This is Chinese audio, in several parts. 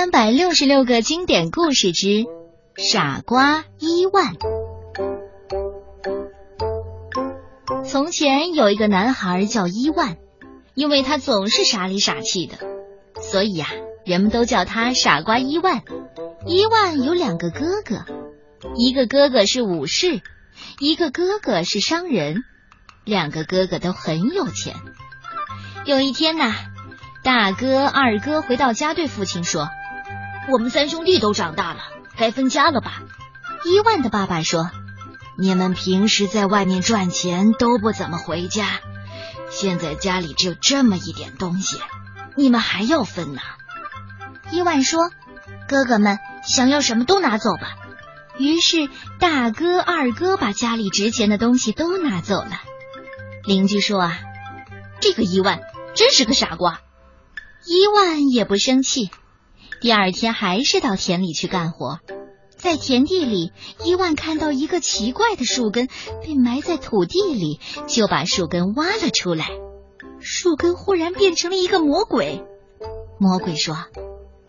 三百六十六个经典故事之傻瓜伊万。从前有一个男孩叫伊万，因为他总是傻里傻气的，所以呀，人们都叫他傻瓜伊万。伊万有两个哥哥，一个哥哥是武士，一个哥哥是商人，两个哥哥都很有钱。有一天呐。大哥、二哥回到家，对父亲说：“我们三兄弟都长大了，该分家了吧？”伊万的爸爸说：“你们平时在外面赚钱都不怎么回家，现在家里只有这么一点东西，你们还要分呢？”伊万说：“哥哥们想要什么都拿走吧。”于是大哥、二哥把家里值钱的东西都拿走了。邻居说：“啊，这个伊万真是个傻瓜。”伊万也不生气，第二天还是到田里去干活。在田地里，伊万看到一个奇怪的树根被埋在土地里，就把树根挖了出来。树根忽然变成了一个魔鬼。魔鬼说：“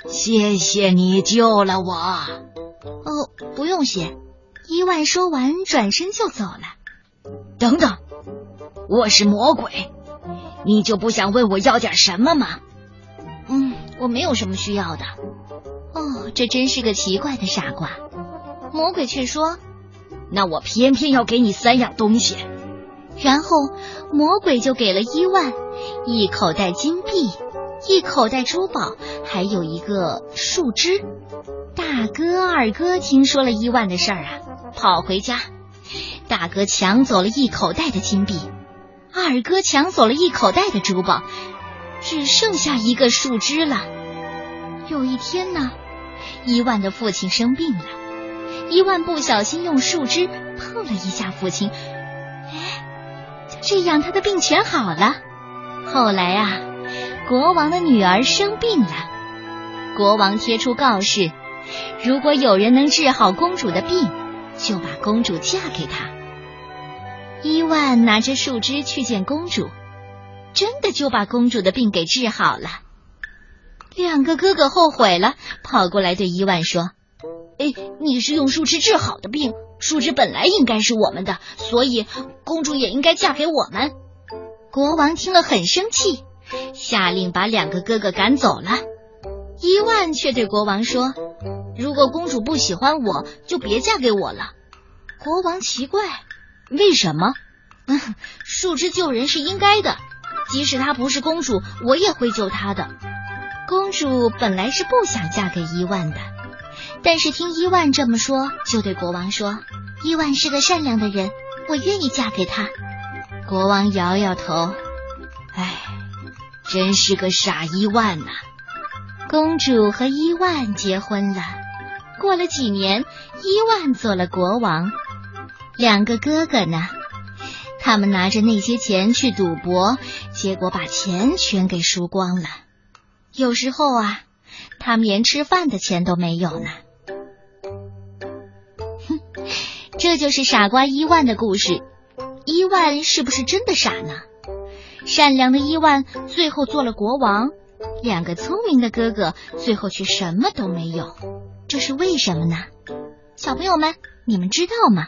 谢谢你救了我。”哦，不用谢。伊万说完，转身就走了。等等，我是魔鬼，你就不想问我要点什么吗？嗯，我没有什么需要的。哦，这真是个奇怪的傻瓜。魔鬼却说：“那我偏偏要给你三样东西。”然后魔鬼就给了伊万一口袋金币、一口袋珠宝，还有一个树枝。大哥、二哥听说了伊万的事儿啊，跑回家。大哥抢走了一口袋的金币，二哥抢走了一口袋的珠宝。只剩下一个树枝了。有一天呢，伊万的父亲生病了，伊万不小心用树枝碰了一下父亲，哎，这样他的病全好了。后来啊，国王的女儿生病了，国王贴出告示，如果有人能治好公主的病，就把公主嫁给他。伊万拿着树枝去见公主。真的就把公主的病给治好了。两个哥哥后悔了，跑过来对伊万说：“哎，你是用树枝治好的病，树枝本来应该是我们的，所以公主也应该嫁给我们。”国王听了很生气，下令把两个哥哥赶走了。伊万却对国王说：“如果公主不喜欢我，就别嫁给我了。”国王奇怪：“为什么？树枝救人是应该的。”即使她不是公主，我也会救她的。公主本来是不想嫁给伊万的，但是听伊万这么说，就对国王说：“伊万是个善良的人，我愿意嫁给他。”国王摇摇头：“唉，真是个傻伊万呐。”公主和伊万结婚了。过了几年，伊万做了国王。两个哥哥呢？他们拿着那些钱去赌博，结果把钱全给输光了。有时候啊，他们连吃饭的钱都没有呢。哼，这就是傻瓜伊万的故事。伊万是不是真的傻呢？善良的伊万最后做了国王，两个聪明的哥哥最后却什么都没有，这是为什么呢？小朋友们，你们知道吗？